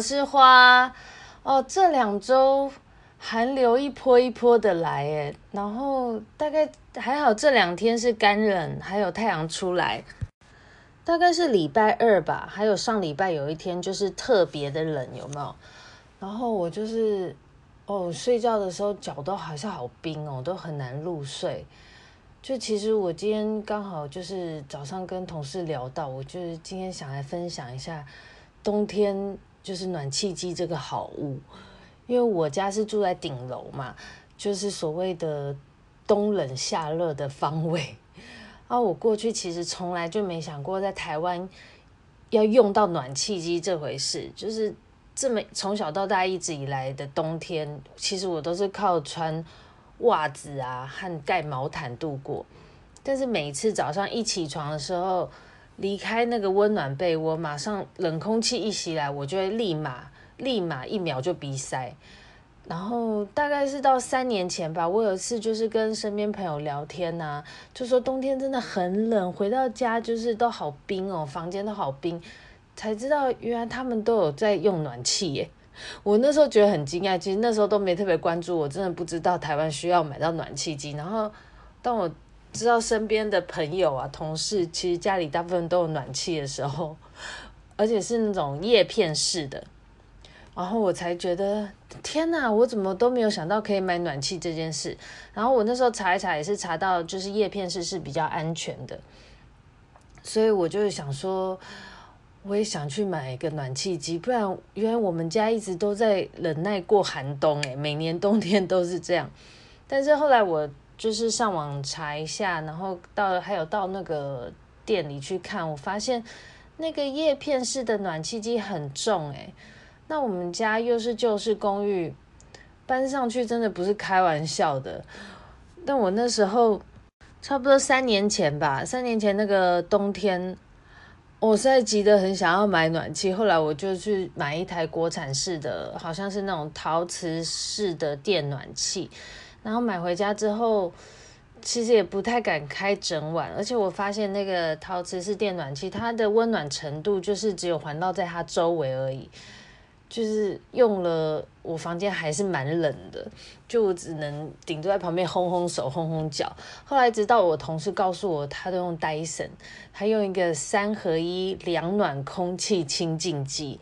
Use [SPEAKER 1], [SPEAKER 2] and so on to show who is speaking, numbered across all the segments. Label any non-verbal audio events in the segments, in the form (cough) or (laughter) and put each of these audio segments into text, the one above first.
[SPEAKER 1] 是花。哦，这两周寒流一波一波的来，诶，然后大概还好，这两天是干冷，还有太阳出来。大概是礼拜二吧，还有上礼拜有一天就是特别的冷，有没有？然后我就是哦，睡觉的时候脚都好像好冰哦，都很难入睡。就其实我今天刚好就是早上跟同事聊到，我就是今天想来分享一下。冬天就是暖气机这个好物，因为我家是住在顶楼嘛，就是所谓的冬冷夏热的方位。啊，我过去其实从来就没想过在台湾要用到暖气机这回事，就是这么从小到大一直以来的冬天，其实我都是靠穿袜子啊和盖毛毯度过。但是每次早上一起床的时候，离开那个温暖被窝，马上冷空气一袭来，我就会立马立马一秒就鼻塞。然后大概是到三年前吧，我有一次就是跟身边朋友聊天呐、就说冬天真的很冷，回到家就是都好冰哦，房间都好冰，才知道原来他们都有在用暖气耶。我那时候觉得很惊讶，其实那时候都没特别关注，我真的不知道台湾需要买到暖气机。然后当我知道身边的朋友啊、同事，其实家里大部分都有暖气的时候，(laughs) 而且是那种叶片式的，然后我才觉得天哪，我怎么都没有想到可以买暖气这件事。然后我那时候查一查，也是查到就是叶片式是比较安全的，所以我就想说，我也想去买一个暖气机，不然原来我们家一直都在忍耐过寒冬，诶，每年冬天都是这样。但是后来我。就是上网查一下，然后到还有到那个店里去看，我发现那个叶片式的暖气机很重诶。那我们家又是旧式公寓，搬上去真的不是开玩笑的。但我那时候差不多三年前吧，三年前那个冬天，我实在急得很想要买暖气，后来我就去买一台国产式的，好像是那种陶瓷式的电暖气。然后买回家之后，其实也不太敢开整晚，而且我发现那个陶瓷式电暖器，它的温暖程度就是只有环绕在它周围而已，就是用了我房间还是蛮冷的，就只能顶多在旁边烘烘手、烘烘脚。后来直到我同事告诉我，他都用 Dyson，，他用一个三合一凉暖空气清净机。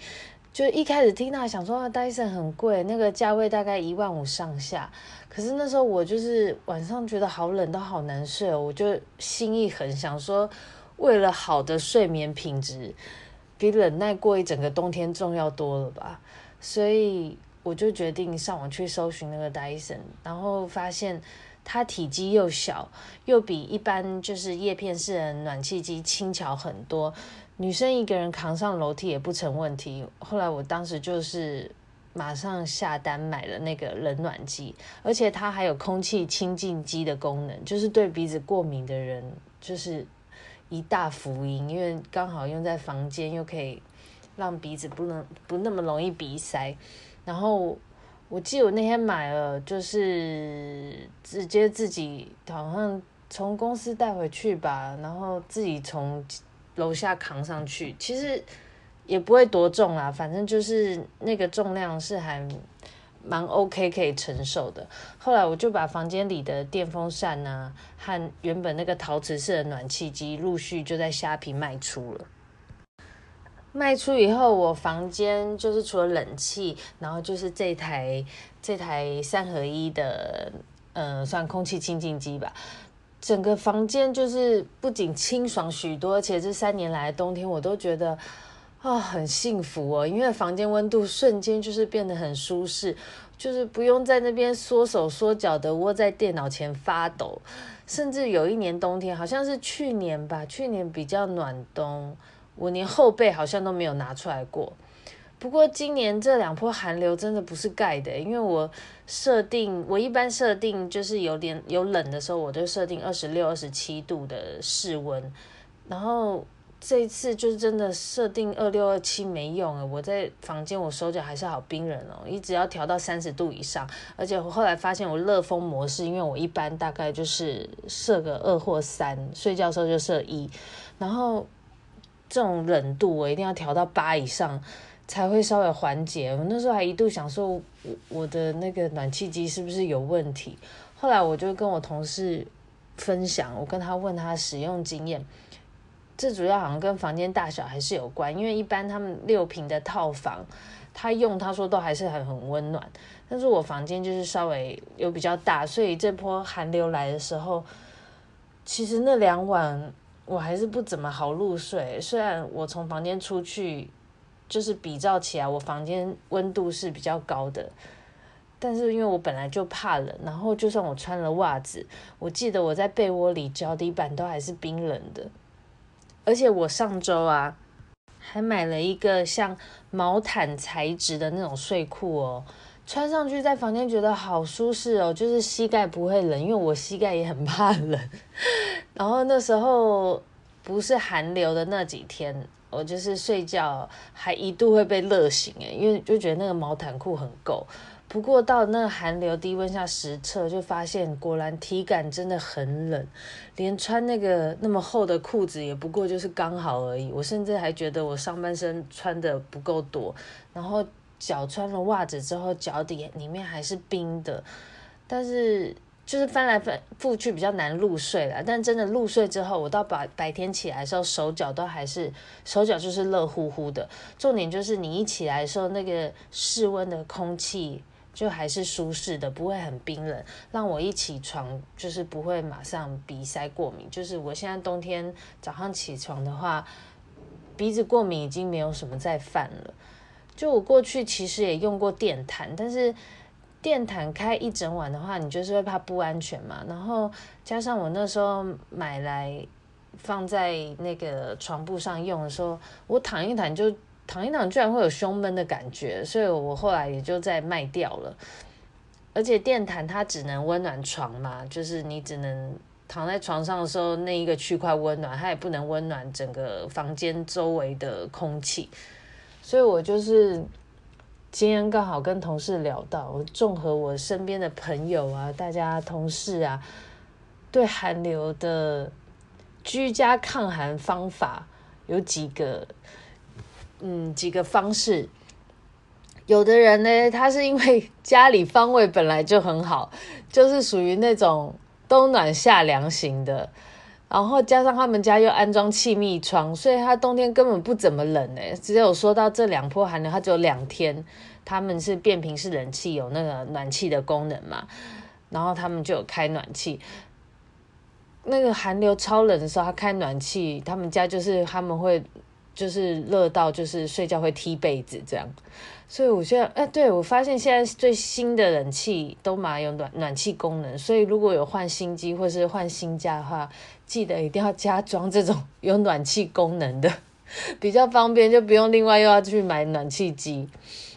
[SPEAKER 1] 就一开始听到想说啊，戴森很贵，那个价位大概一万五上下。可是那时候我就是晚上觉得好冷，都好难睡哦。我就心一横，想说为了好的睡眠品质，比忍耐过一整个冬天重要多了吧。所以我就决定上网去搜寻那个戴森，然后发现它体积又小，又比一般就是叶片式的暖气机轻巧很多。女生一个人扛上楼梯也不成问题。后来我当时就是马上下单买了那个冷暖机，而且它还有空气清净机的功能，就是对鼻子过敏的人就是一大福音，因为刚好用在房间，又可以让鼻子不能不那么容易鼻塞。然后我记得我那天买了，就是直接自己好像从公司带回去吧，然后自己从。楼下扛上去，其实也不会多重啦，反正就是那个重量是还蛮 OK 可以承受的。后来我就把房间里的电风扇啊和原本那个陶瓷式的暖气机陆续就在虾皮卖出了。卖出以后，我房间就是除了冷气，然后就是这台这台三合一的，呃，算空气清净机吧。整个房间就是不仅清爽许多，而且这三年来的冬天我都觉得啊、很幸福哦，因为房间温度瞬间就是变得很舒适。就是不用在那边缩手缩脚的窝在电脑前发抖。甚至有一年冬天，好像是去年吧，去年比较暖冬，我连后背好像都没有拿出来过。不过今年这两波寒流真的不是盖的，因为我设定，我一般设定就是有点有冷的时候，我就设定二十六、二十七度的室温。然后这一次就是真的设定二六、二七没用啊，我在房间我手脚还是好冰冷哦，一直要调到三十度以上。而且我后来发现我热风模式，因为我一般大概就是设个二或三，睡觉的时候就设一，然后这种冷度我一定要调到八以上。才会稍微缓解。我那时候还一度想说，我我的那个暖气机是不是有问题？后来我就跟我同事分享，我跟他问他使用经验。这主要好像跟房间大小还是有关，因为一般他们六平的套房，他用他说都还是很很温暖。但是我房间就是稍微有比较大，所以这波寒流来的时候，其实那两晚我还是不怎么好入睡。虽然我从房间出去。就是比较起来，我房间温度是比较高的，但是因为我本来就怕冷，然后就算我穿了袜子，我记得我在被窝里脚底板都还是冰冷的。而且我上周啊，还买了一个像毛毯材质的那种睡裤哦，穿上去在房间觉得好舒适哦，就是膝盖不会冷，因为我膝盖也很怕冷。(laughs) 然后那时候不是寒流的那几天。我就是睡觉还一度会被热醒诶，因为就觉得那个毛毯裤很够。不过到那个寒流低温下实测，就发现果然体感真的很冷，连穿那个那么厚的裤子也不过就是刚好而已。我甚至还觉得我上半身穿的不够多，然后脚穿了袜子之后，脚底里面还是冰的，但是。就是翻来翻覆去比较难入睡了，但真的入睡之后，我到白白天起来的时候，手脚都还是手脚就是热乎乎的。重点就是你一起来的时候，那个室温的空气就还是舒适的，不会很冰冷，让我一起床就是不会马上鼻塞过敏。就是我现在冬天早上起床的话，鼻子过敏已经没有什么再犯了。就我过去其实也用过电毯，但是。电毯开一整晚的话，你就是会怕不安全嘛。然后加上我那时候买来放在那个床铺上用的时候，我躺一躺就躺一躺，居然会有胸闷的感觉，所以我后来也就再卖掉了。而且电毯它只能温暖床嘛，就是你只能躺在床上的时候那一个区块温暖，它也不能温暖整个房间周围的空气，所以我就是。今天刚好跟同事聊到，我综合我身边的朋友啊，大家同事啊，对寒流的居家抗寒方法有几个，嗯，几个方式。有的人呢，他是因为家里方位本来就很好，(laughs) 就是属于那种冬暖夏凉型的。然后加上他们家又安装气密窗，所以他冬天根本不怎么冷诶。只有说到这两波寒流，他只有两天，他们是变频式冷气有那个暖气的功能嘛，然后他们就有开暖气。那个寒流超冷的时候，他开暖气，他们家就是他们会就是热到就是睡觉会踢被子这样。所以我现在，哎，对，我发现现在最新的冷气都蛮有暖暖气功能，所以如果有换新机或是换新家的话，记得一定要加装这种 (laughs) 有暖气功能的，比较方便，就不用另外又要去买暖气机。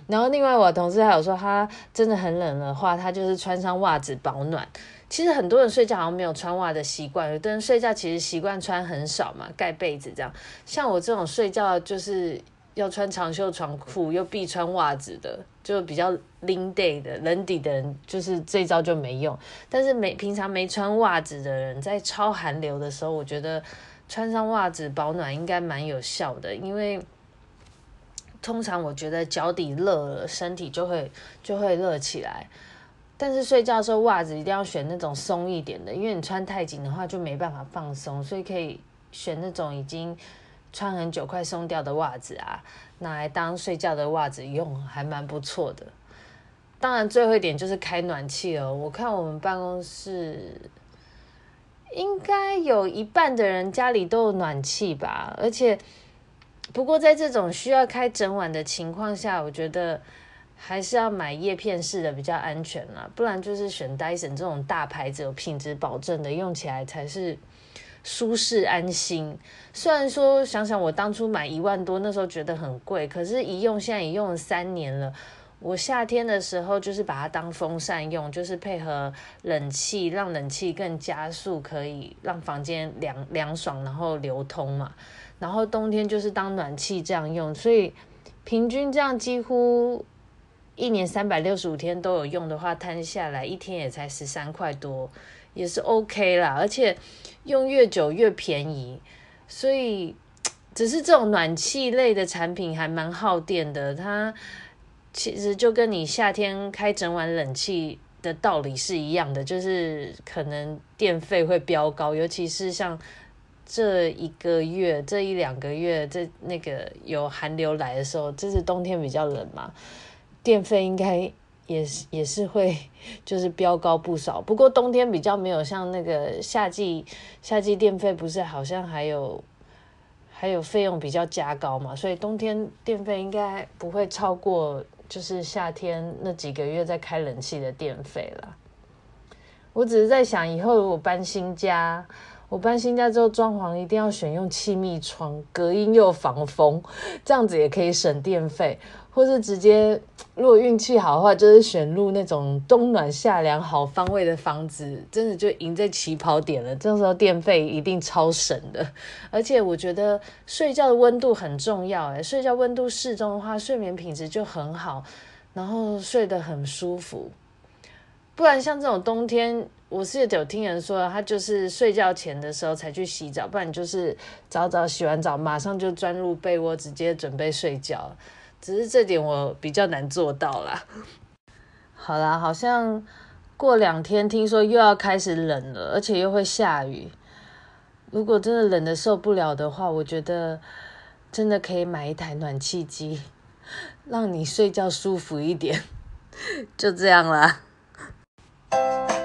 [SPEAKER 1] 然后另外我同事还有说，他真的很冷的话，他就是穿上袜子保暖。其实很多人睡觉好像没有穿袜的习惯，有的人睡觉其实习惯穿很少嘛，盖被子这样。像我这种睡觉就是。要穿长袖长裤又必穿袜子的，就比较冷底的冷底的人，就是这招就没用。但是没平常没穿袜子的人，在超寒流的时候，我觉得穿上袜子保暖应该蛮有效的。因为通常我觉得脚底热了，身体就会就会热起来。但是睡觉的时候袜子一定要选那种松一点的，因为你穿太紧的话就没办法放松，所以可以选那种已经。穿很久快松掉的袜子啊，拿来当睡觉的袜子用，还蛮不错的。当然，最后一点就是开暖气哦。我看我们办公室应该有一半的人家里都有暖气吧。而且，不过在这种需要开整晚的情况下，我觉得还是要买叶片式的比较安全啦，不然就是选 Dyson 这种大牌子有品质保证的，用起来才是舒适安心。虽然说想想我当初买一万多，那时候觉得很贵，可是一用现在已用了三年了。我夏天的时候就是把它当风扇用，就是配合冷气，让冷气更加速，可以让房间凉凉爽，然后流通嘛。然后冬天就是当暖气这样用，所以平均这样几乎。一年三百六十五天都有用的话，摊下来一天也才十三块多，也是 OK 啦。而且用越久越便宜，所以 (tsk) 只是这种暖气类的产品还蛮耗电的。它其实就跟你夏天开整晚冷气的道理是一样的，就是可能电费会飙高，尤其是像这一个月、这一两个月，这那个有寒流来的时候，这是冬天比较冷嘛。电费应该也是也是会就是飙高不少，不过冬天比较没有像那个夏季，夏季电费不是好像还有还有费用比较加高嘛，所以冬天电费应该不会超过就是夏天那几个月在开冷气的电费了。我只是在想，以后如果搬新家，我搬新家之后装潢一定要选用气密窗，隔音又防风，这样子也可以省电费。或是直接，如果运气好的话，就是选入那种冬暖夏凉好方位的房子，真的就赢在起跑点了。这时候电费一定超省的，而且我觉得睡觉的温度很重要。诶，睡觉温度适中的话，睡眠品质就很好，然后睡得很舒服。不然像这种冬天，我是有听人说，他就是睡觉前的时候才去洗澡，不然就是早早洗完澡，马上就钻入被窝，直接准备睡觉。只是这点我比较难做到啦。好啦，好像过两天听说又要开始冷了，而且又会下雨。如果真的冷得受不了的话，我觉得真的可以买一台暖气机，让你睡觉舒服一点。就这样啦。Bye.